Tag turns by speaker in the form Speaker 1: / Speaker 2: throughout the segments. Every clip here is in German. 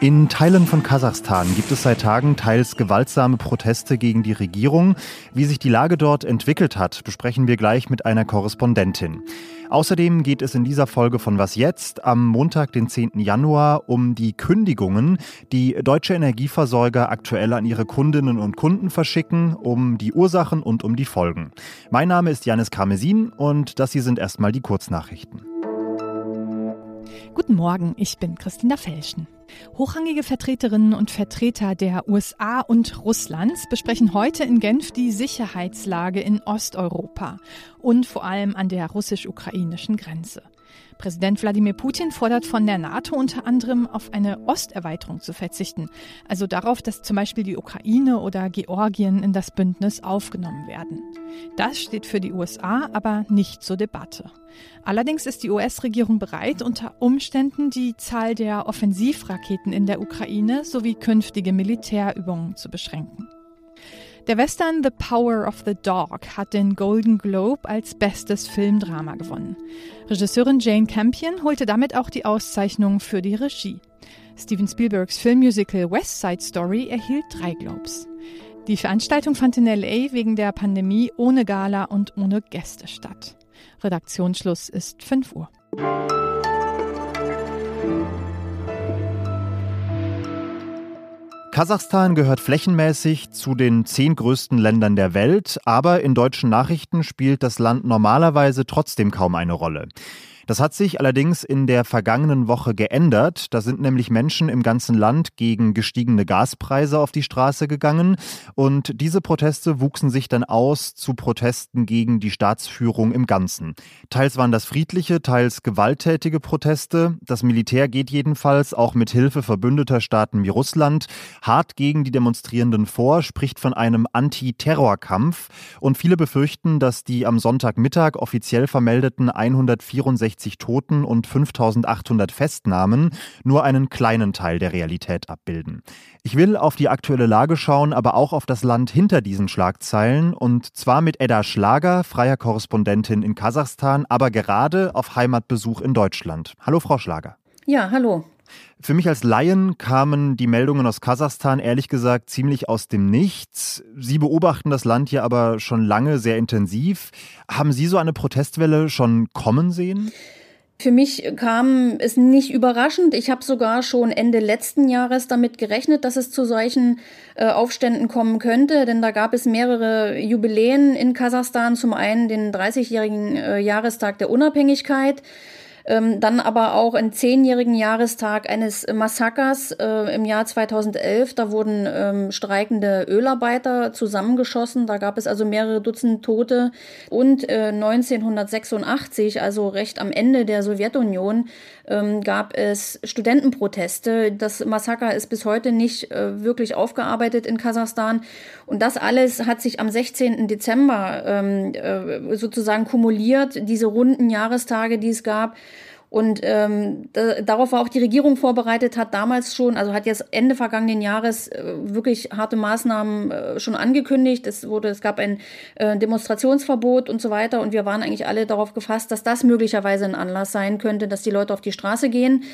Speaker 1: In Teilen von Kasachstan gibt es seit Tagen teils gewaltsame Proteste gegen die Regierung. Wie sich die Lage dort entwickelt hat, besprechen wir gleich mit einer Korrespondentin. Außerdem geht es in dieser Folge von Was jetzt am Montag, den 10. Januar, um die Kündigungen, die deutsche Energieversorger aktuell an ihre Kundinnen und Kunden verschicken, um die Ursachen und um die Folgen. Mein Name ist Janis Karmesin und das hier sind erstmal die Kurznachrichten.
Speaker 2: Guten Morgen, ich bin Christina Felschen. Hochrangige Vertreterinnen und Vertreter der USA und Russlands besprechen heute in Genf die Sicherheitslage in Osteuropa und vor allem an der russisch-ukrainischen Grenze. Präsident Wladimir Putin fordert von der NATO unter anderem auf eine Osterweiterung zu verzichten, also darauf, dass zum Beispiel die Ukraine oder Georgien in das Bündnis aufgenommen werden. Das steht für die USA aber nicht zur Debatte. Allerdings ist die US-Regierung bereit, unter Umständen die Zahl der Offensivraketen in der Ukraine sowie künftige Militärübungen zu beschränken. Der Western The Power of the Dog hat den Golden Globe als bestes Filmdrama gewonnen. Regisseurin Jane Campion holte damit auch die Auszeichnung für die Regie. Steven Spielbergs Filmmusical West Side Story erhielt drei Globes. Die Veranstaltung fand in LA wegen der Pandemie ohne Gala und ohne Gäste statt. Redaktionsschluss ist 5 Uhr.
Speaker 1: Kasachstan gehört flächenmäßig zu den zehn größten Ländern der Welt, aber in deutschen Nachrichten spielt das Land normalerweise trotzdem kaum eine Rolle. Das hat sich allerdings in der vergangenen Woche geändert. Da sind nämlich Menschen im ganzen Land gegen gestiegene Gaspreise auf die Straße gegangen. Und diese Proteste wuchsen sich dann aus zu Protesten gegen die Staatsführung im Ganzen. Teils waren das friedliche, teils gewalttätige Proteste. Das Militär geht jedenfalls auch mit Hilfe verbündeter Staaten wie Russland hart gegen die Demonstrierenden vor, spricht von einem Anti-Terror-Kampf. Und viele befürchten, dass die am Sonntagmittag offiziell vermeldeten 164 160 Toten und 5800 Festnahmen nur einen kleinen Teil der Realität abbilden. Ich will auf die aktuelle Lage schauen, aber auch auf das Land hinter diesen Schlagzeilen und zwar mit Edda Schlager, freier Korrespondentin in Kasachstan, aber gerade auf Heimatbesuch in Deutschland. Hallo Frau Schlager.
Speaker 3: Ja, hallo.
Speaker 1: Für mich als Laien kamen die Meldungen aus Kasachstan ehrlich gesagt ziemlich aus dem Nichts. Sie beobachten das Land hier aber schon lange sehr intensiv. Haben Sie so eine Protestwelle schon kommen sehen?
Speaker 3: Für mich kam es nicht überraschend. Ich habe sogar schon Ende letzten Jahres damit gerechnet, dass es zu solchen äh, Aufständen kommen könnte, denn da gab es mehrere Jubiläen in Kasachstan. Zum einen den 30-jährigen äh, Jahrestag der Unabhängigkeit ähm, dann aber auch einen zehnjährigen Jahrestag eines Massakers äh, im Jahr 2011. Da wurden ähm, streikende Ölarbeiter zusammengeschossen. Da gab es also mehrere Dutzend Tote. Und äh, 1986, also recht am Ende der Sowjetunion, ähm, gab es Studentenproteste. Das Massaker ist bis heute nicht äh, wirklich aufgearbeitet in Kasachstan. Und das alles hat sich am 16. Dezember ähm, äh, sozusagen kumuliert, diese runden Jahrestage, die es gab. Und ähm, da, darauf war auch die Regierung vorbereitet, hat damals schon, also hat jetzt Ende vergangenen Jahres äh, wirklich harte Maßnahmen äh, schon angekündigt. Es wurde, es gab ein äh, Demonstrationsverbot und so weiter. Und wir waren eigentlich alle darauf gefasst, dass das möglicherweise ein Anlass sein könnte, dass die Leute auf die Straße gehen.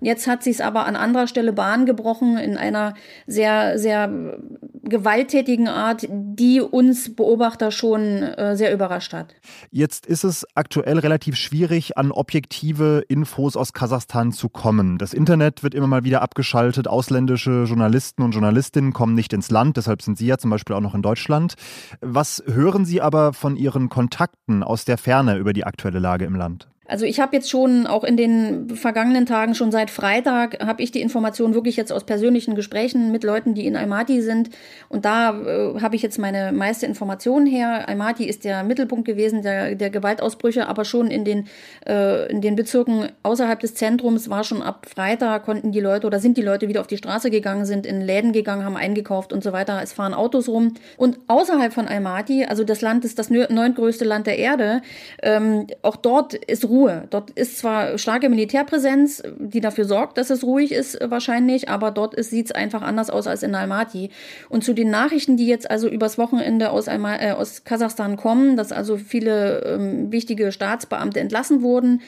Speaker 3: Jetzt hat sich es aber an anderer Stelle Bahn gebrochen in einer sehr, sehr gewalttätigen Art, die uns Beobachter schon äh, sehr überrascht hat.
Speaker 1: Jetzt ist es aktuell relativ schwierig, an objektive Infos aus Kasachstan zu kommen. Das Internet wird immer mal wieder abgeschaltet. Ausländische Journalisten und Journalistinnen kommen nicht ins Land. Deshalb sind Sie ja zum Beispiel auch noch in Deutschland. Was hören Sie aber von Ihren Kontakten aus der Ferne über die aktuelle Lage im Land?
Speaker 3: Also ich habe jetzt schon auch in den vergangenen Tagen, schon seit Freitag, habe ich die Information wirklich jetzt aus persönlichen Gesprächen mit Leuten, die in Almaty sind. Und da äh, habe ich jetzt meine meiste Information her. Almaty ist der Mittelpunkt gewesen der, der Gewaltausbrüche, aber schon in den, äh, in den Bezirken außerhalb des Zentrums war schon ab Freitag konnten die Leute oder sind die Leute wieder auf die Straße gegangen, sind in Läden gegangen, haben eingekauft und so weiter. Es fahren Autos rum. Und außerhalb von Almaty, also das Land ist das neuntgrößte Land der Erde, ähm, auch dort ist Ruhe Ruhe. Dort ist zwar starke Militärpräsenz, die dafür sorgt, dass es ruhig ist wahrscheinlich, aber dort sieht es einfach anders aus als in Almaty. Und zu den Nachrichten, die jetzt also übers Wochenende aus, Alma äh, aus Kasachstan kommen, dass also viele ähm, wichtige Staatsbeamte entlassen wurden,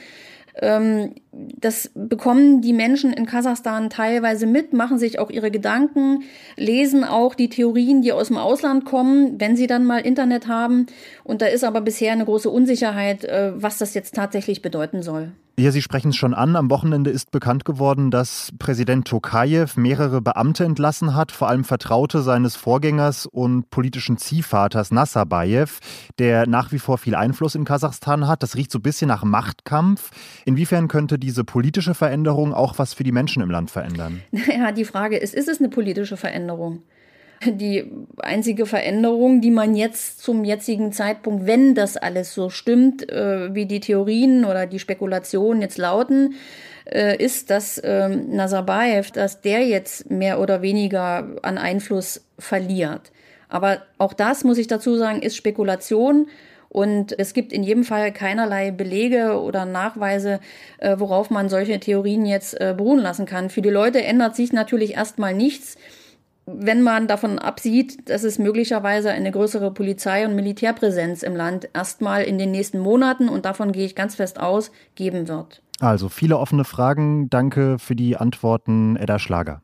Speaker 3: das bekommen die Menschen in Kasachstan teilweise mit, machen sich auch ihre Gedanken, lesen auch die Theorien, die aus dem Ausland kommen, wenn sie dann mal Internet haben. Und da ist aber bisher eine große Unsicherheit, äh, was das jetzt tatsächlich bedeuten soll.
Speaker 1: Ja, Sie sprechen es schon an. Am Wochenende ist bekannt geworden, dass Präsident Tokayev mehrere Beamte entlassen hat, vor allem Vertraute seines Vorgängers und politischen Ziehvaters Nazarbayev, der nach wie vor viel Einfluss in Kasachstan hat. Das riecht so ein bisschen nach Machtkampf. Inwiefern könnte diese politische Veränderung auch was für die Menschen im Land verändern?
Speaker 3: Ja, die Frage ist, ist es eine politische Veränderung? Die einzige Veränderung, die man jetzt zum jetzigen Zeitpunkt, wenn das alles so stimmt, äh, wie die Theorien oder die Spekulationen jetzt lauten, äh, ist, dass äh, Nazarbayev, dass der jetzt mehr oder weniger an Einfluss verliert. Aber auch das, muss ich dazu sagen, ist Spekulation. Und es gibt in jedem Fall keinerlei Belege oder Nachweise, äh, worauf man solche Theorien jetzt äh, beruhen lassen kann. Für die Leute ändert sich natürlich erstmal nichts wenn man davon absieht, dass es möglicherweise eine größere Polizei- und Militärpräsenz im Land erstmal in den nächsten Monaten, und davon gehe ich ganz fest aus, geben wird.
Speaker 1: Also viele offene Fragen. Danke für die Antworten, Edda Schlager.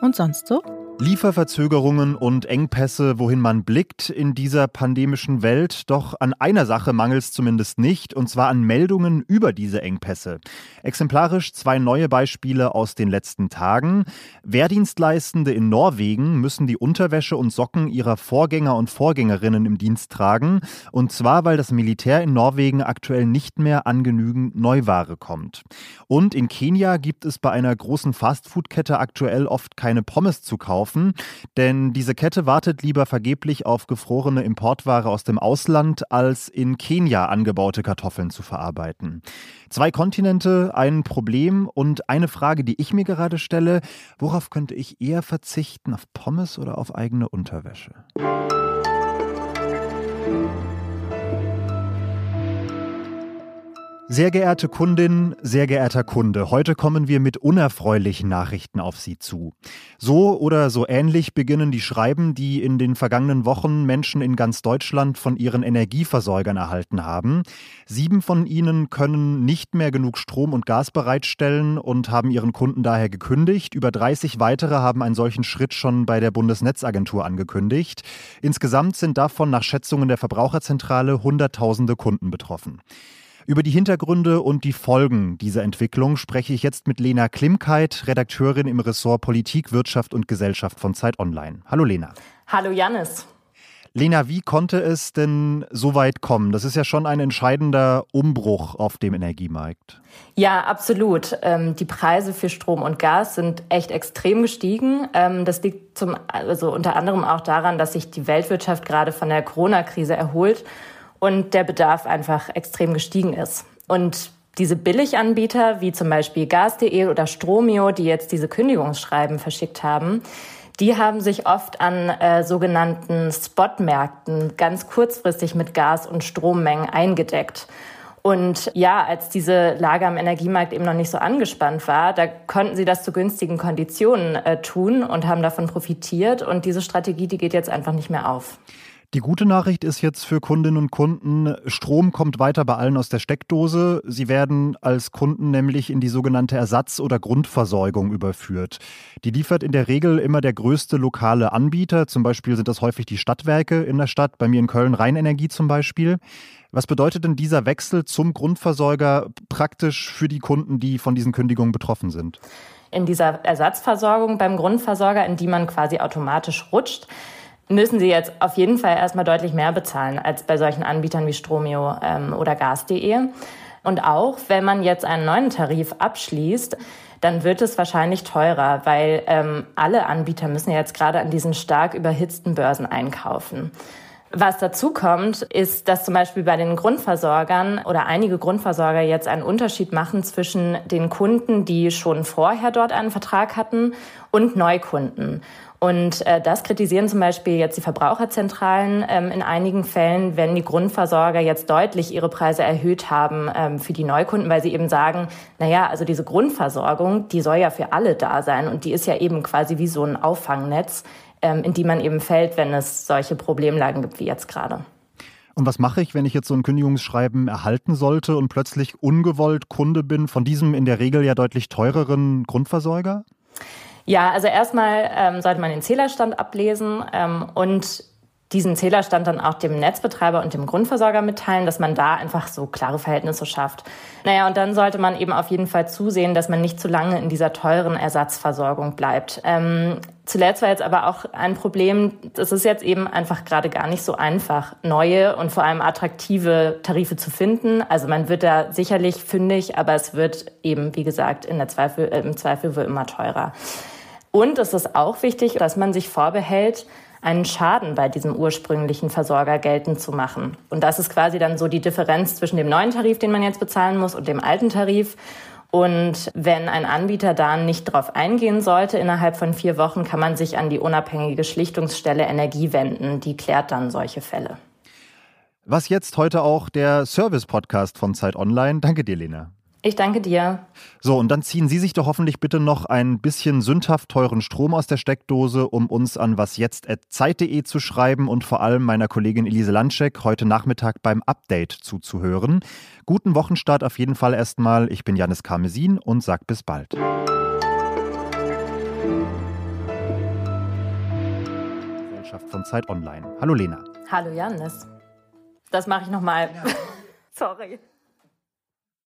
Speaker 2: Und sonst so?
Speaker 1: Lieferverzögerungen und Engpässe, wohin man blickt in dieser pandemischen Welt. Doch an einer Sache mangelt es zumindest nicht, und zwar an Meldungen über diese Engpässe. Exemplarisch zwei neue Beispiele aus den letzten Tagen. Wehrdienstleistende in Norwegen müssen die Unterwäsche und Socken ihrer Vorgänger und Vorgängerinnen im Dienst tragen. Und zwar, weil das Militär in Norwegen aktuell nicht mehr an genügend Neuware kommt. Und in Kenia gibt es bei einer großen Fastfood-Kette aktuell oft keine Pommes zu kaufen kaufen, denn diese Kette wartet lieber vergeblich auf gefrorene Importware aus dem Ausland, als in Kenia angebaute Kartoffeln zu verarbeiten. Zwei Kontinente, ein Problem und eine Frage, die ich mir gerade stelle, worauf könnte ich eher verzichten, auf Pommes oder auf eigene Unterwäsche? Sehr geehrte Kundin, sehr geehrter Kunde, heute kommen wir mit unerfreulichen Nachrichten auf Sie zu. So oder so ähnlich beginnen die Schreiben, die in den vergangenen Wochen Menschen in ganz Deutschland von ihren Energieversorgern erhalten haben. Sieben von ihnen können nicht mehr genug Strom und Gas bereitstellen und haben ihren Kunden daher gekündigt. Über 30 weitere haben einen solchen Schritt schon bei der Bundesnetzagentur angekündigt. Insgesamt sind davon nach Schätzungen der Verbraucherzentrale Hunderttausende Kunden betroffen. Über die Hintergründe und die Folgen dieser Entwicklung spreche ich jetzt mit Lena Klimkeit, Redakteurin im Ressort Politik, Wirtschaft und Gesellschaft von Zeit Online. Hallo Lena.
Speaker 4: Hallo Janis.
Speaker 1: Lena, wie konnte es denn so weit kommen? Das ist ja schon ein entscheidender Umbruch auf dem Energiemarkt.
Speaker 4: Ja, absolut. Ähm, die Preise für Strom und Gas sind echt extrem gestiegen. Ähm, das liegt zum, also unter anderem auch daran, dass sich die Weltwirtschaft gerade von der Corona-Krise erholt und der Bedarf einfach extrem gestiegen ist. Und diese Billiganbieter wie zum Beispiel Gas.de oder Stromio, die jetzt diese Kündigungsschreiben verschickt haben, die haben sich oft an äh, sogenannten Spotmärkten ganz kurzfristig mit Gas- und Strommengen eingedeckt. Und ja, als diese Lage am Energiemarkt eben noch nicht so angespannt war, da konnten sie das zu günstigen Konditionen äh, tun und haben davon profitiert. Und diese Strategie, die geht jetzt einfach nicht mehr auf.
Speaker 1: Die gute Nachricht ist jetzt für Kundinnen und Kunden, Strom kommt weiter bei allen aus der Steckdose. Sie werden als Kunden nämlich in die sogenannte Ersatz- oder Grundversorgung überführt. Die liefert in der Regel immer der größte lokale Anbieter. Zum Beispiel sind das häufig die Stadtwerke in der Stadt, bei mir in Köln Rheinenergie zum Beispiel. Was bedeutet denn dieser Wechsel zum Grundversorger praktisch für die Kunden, die von diesen Kündigungen betroffen sind?
Speaker 4: In dieser Ersatzversorgung beim Grundversorger, in die man quasi automatisch rutscht, müssen sie jetzt auf jeden Fall erstmal deutlich mehr bezahlen als bei solchen Anbietern wie Stromio ähm, oder Gas.de. Und auch wenn man jetzt einen neuen Tarif abschließt, dann wird es wahrscheinlich teurer, weil ähm, alle Anbieter müssen jetzt gerade an diesen stark überhitzten Börsen einkaufen. Was dazu kommt, ist, dass zum Beispiel bei den Grundversorgern oder einige Grundversorger jetzt einen Unterschied machen zwischen den Kunden, die schon vorher dort einen Vertrag hatten und Neukunden. Und äh, das kritisieren zum Beispiel jetzt die Verbraucherzentralen ähm, in einigen Fällen, wenn die Grundversorger jetzt deutlich ihre Preise erhöht haben ähm, für die Neukunden, weil sie eben sagen, na ja, also diese Grundversorgung, die soll ja für alle da sein und die ist ja eben quasi wie so ein Auffangnetz, in die man eben fällt, wenn es solche Problemlagen gibt wie jetzt gerade.
Speaker 1: Und was mache ich, wenn ich jetzt so ein Kündigungsschreiben erhalten sollte und plötzlich ungewollt Kunde bin von diesem in der Regel ja deutlich teureren Grundversorger?
Speaker 4: Ja, also erstmal ähm, sollte man den Zählerstand ablesen ähm, und diesen Zählerstand dann auch dem Netzbetreiber und dem Grundversorger mitteilen, dass man da einfach so klare Verhältnisse schafft. Naja, und dann sollte man eben auf jeden Fall zusehen, dass man nicht zu lange in dieser teuren Ersatzversorgung bleibt. Ähm, zuletzt war jetzt aber auch ein Problem, es ist jetzt eben einfach gerade gar nicht so einfach, neue und vor allem attraktive Tarife zu finden. Also man wird da sicherlich fündig, aber es wird eben, wie gesagt, in der Zweifel, äh, im Zweifel immer teurer. Und es ist auch wichtig, dass man sich vorbehält, einen Schaden bei diesem ursprünglichen Versorger geltend zu machen. Und das ist quasi dann so die Differenz zwischen dem neuen Tarif, den man jetzt bezahlen muss, und dem alten Tarif. Und wenn ein Anbieter da nicht drauf eingehen sollte, innerhalb von vier Wochen kann man sich an die unabhängige Schlichtungsstelle Energie wenden. Die klärt dann solche Fälle.
Speaker 1: Was jetzt heute auch der Service-Podcast von Zeit Online. Danke dir, Lena.
Speaker 4: Ich danke dir.
Speaker 1: So, und dann ziehen Sie sich doch hoffentlich bitte noch ein bisschen sündhaft teuren Strom aus der Steckdose, um uns an wasjetzt.zeit.de zu schreiben und vor allem meiner Kollegin Elise Landschek heute Nachmittag beim Update zuzuhören. Guten Wochenstart auf jeden Fall erstmal. Ich bin Janis Karmesin und sag bis bald. Gesellschaft von Zeit Online. Hallo Lena.
Speaker 4: Hallo Janis. Das mache ich nochmal. Ja. Sorry.